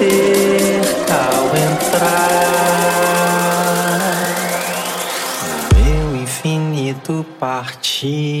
se perca ao entrar meu infinito particular.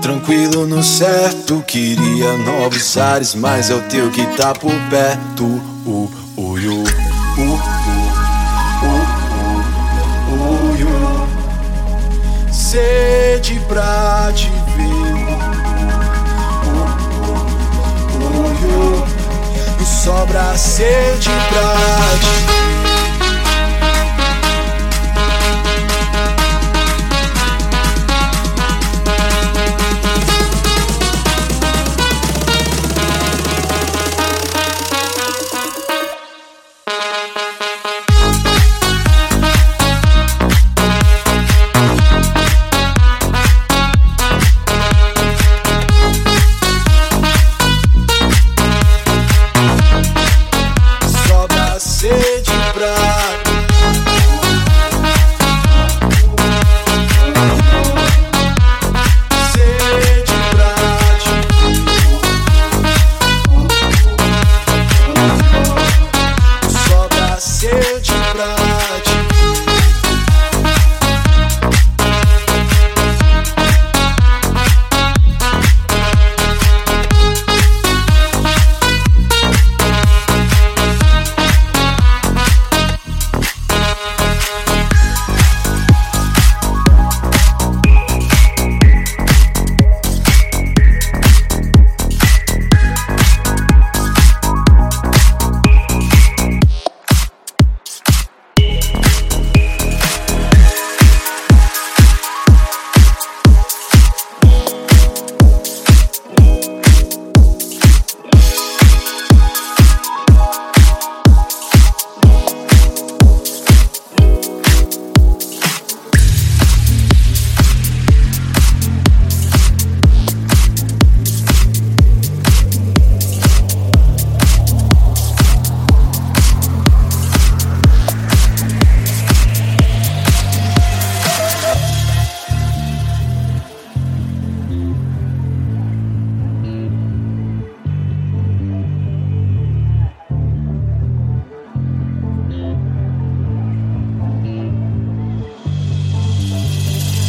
Tranquilo no certo, queria novos ares, mas é o teu que tá por perto. Uh, uh, uh, uh, uh, uh, uh, Sede pra te sobra sede pra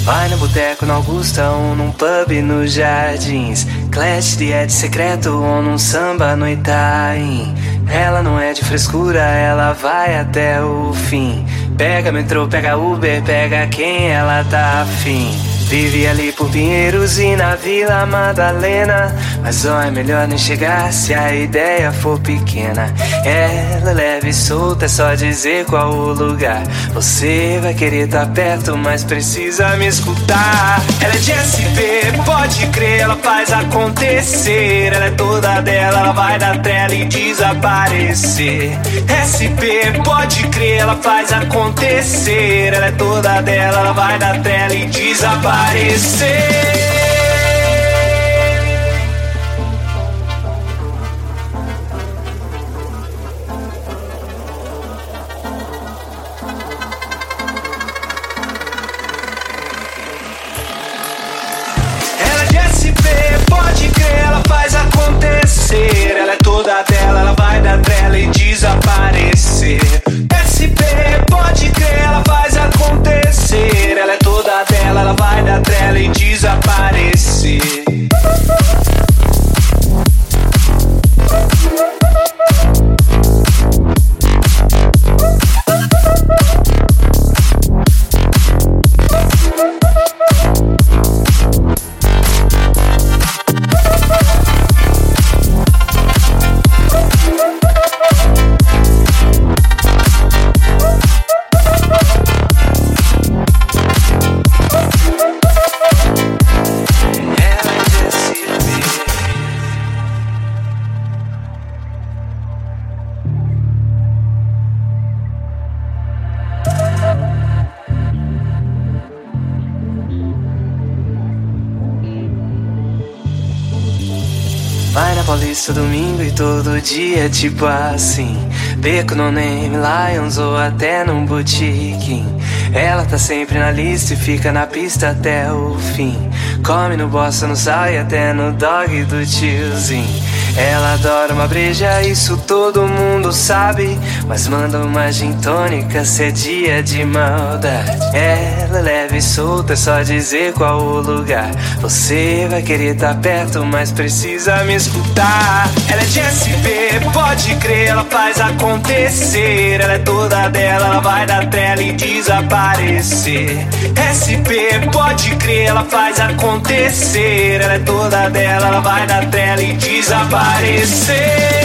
ti. Augustão, num pub nos jardins. Clash de Ed secreto ou num samba no Itaim. Ela não é de frescura, ela vai até o fim. Pega metrô, pega Uber, pega quem ela tá afim. Vive ali por Pinheiros e na Vila Madalena. Mas ó, é melhor nem chegar se a ideia for pequena. Ela é leve e solta, é só dizer qual o lugar. Você vai querer tá perto, mas precisa me escutar. Ela é de SP, pode crer, ela faz acontecer. Ela é toda dela, ela vai da tela e desaparecer. SP, pode crer, ela faz acontecer. Ela é toda dela, ela vai da tela e desaparecer aparecer. Paulista domingo e todo dia tipo assim. Beco no Name, Lions ou até num boutique Ela tá sempre na lista e fica na pista até o fim Come no bossa, no sai até no dog do tiozinho ela adora uma breja, isso todo mundo sabe. Mas manda uma gin tônica se é dia de maldade. Ela é leve e solta, é só dizer qual o lugar. Você vai querer tá perto, mas precisa me escutar. Ela é de SP, pode crer, ela faz acontecer. Ela é toda dela, ela vai dar trela e SP, pode crer, ela faz acontecer. Ela é toda dela, ela vai dar trela e desaparecer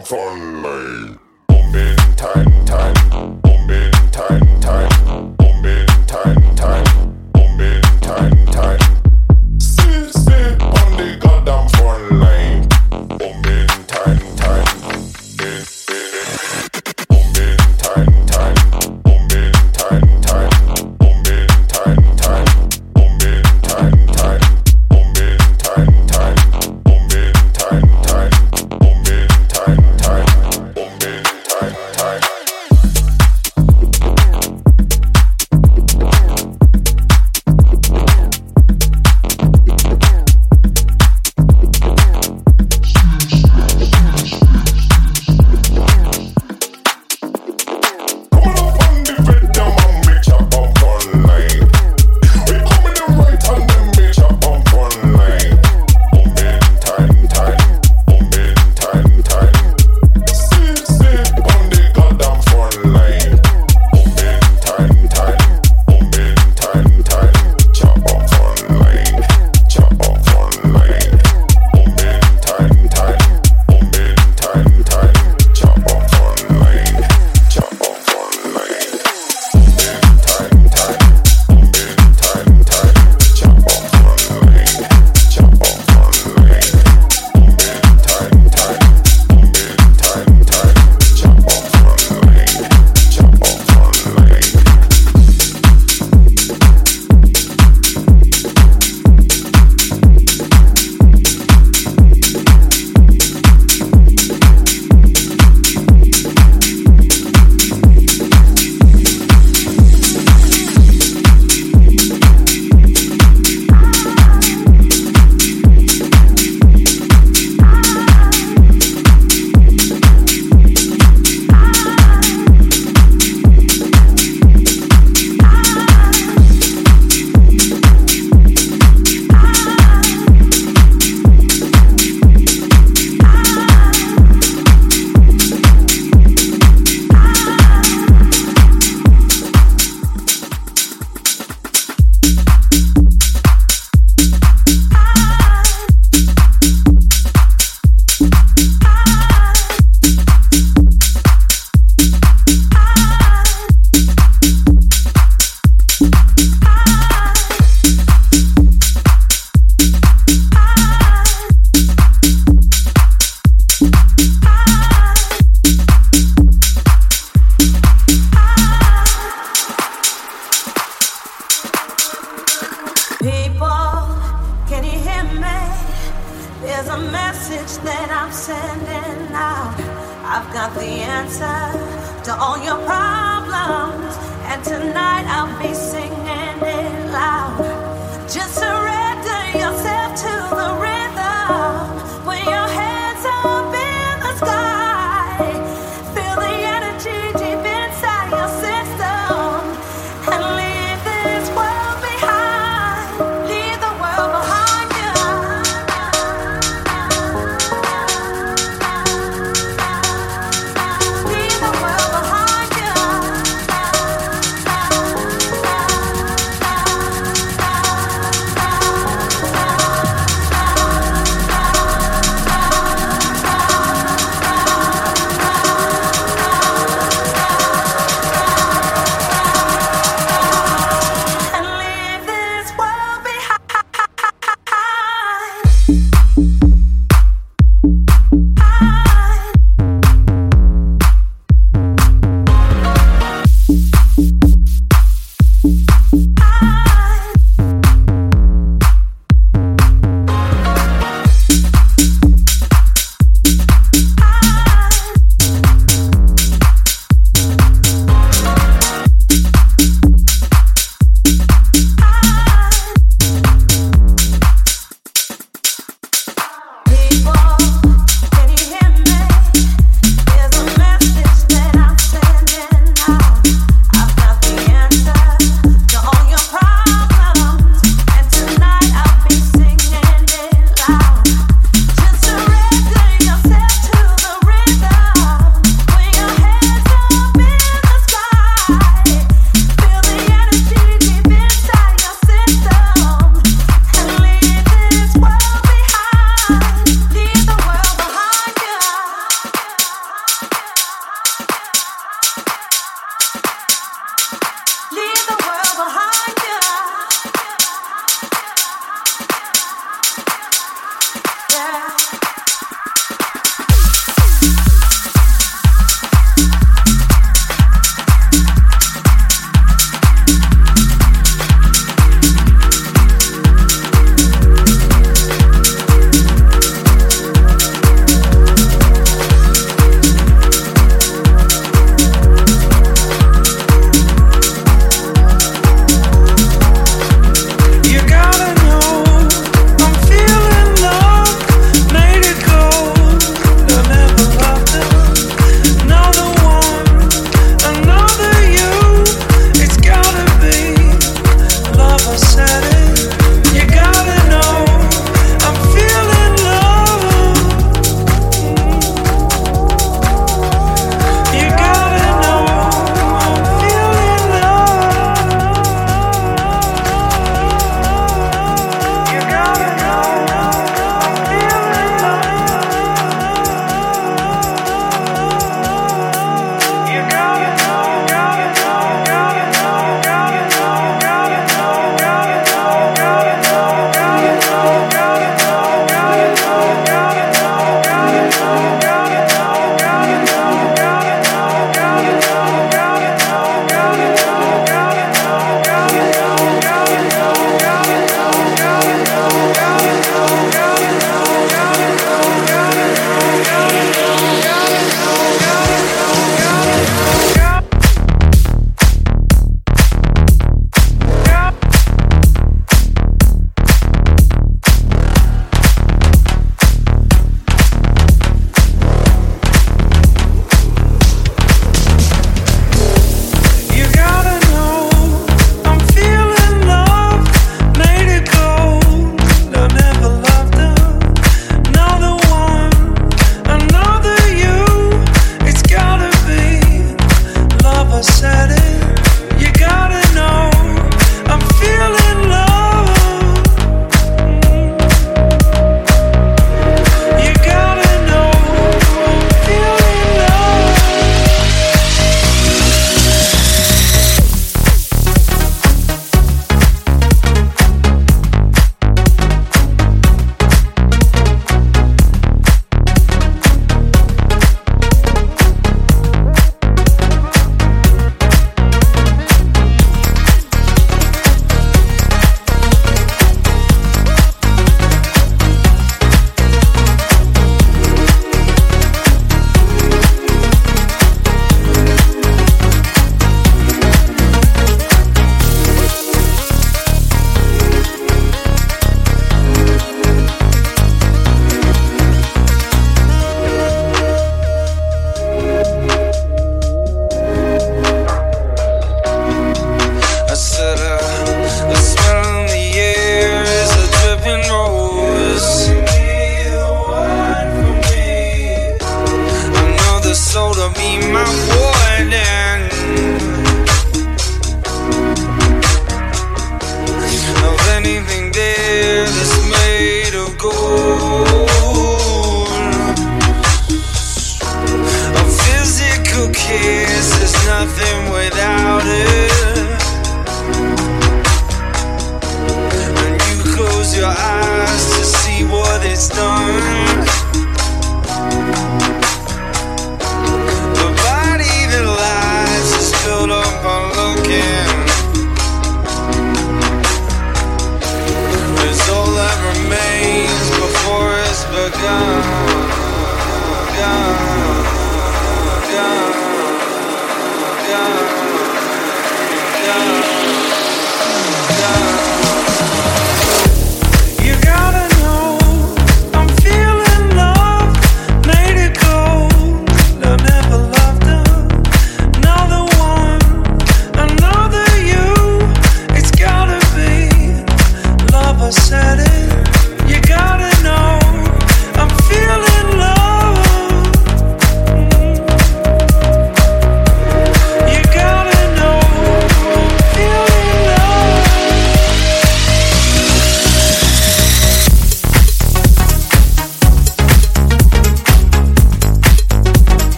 aparecer.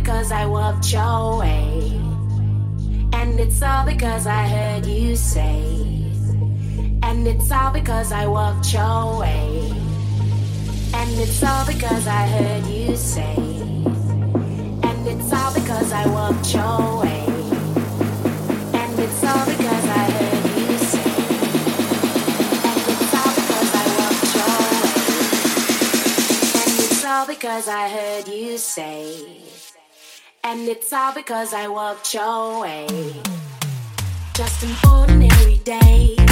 because I walked your way. And it's all because I heard you say. And it's all because I walked your way. And it's all because I heard you say. And it's all because I walked your way. And it's all because I heard. all because I heard you say. And it's all because I walked your way. Just an ordinary day.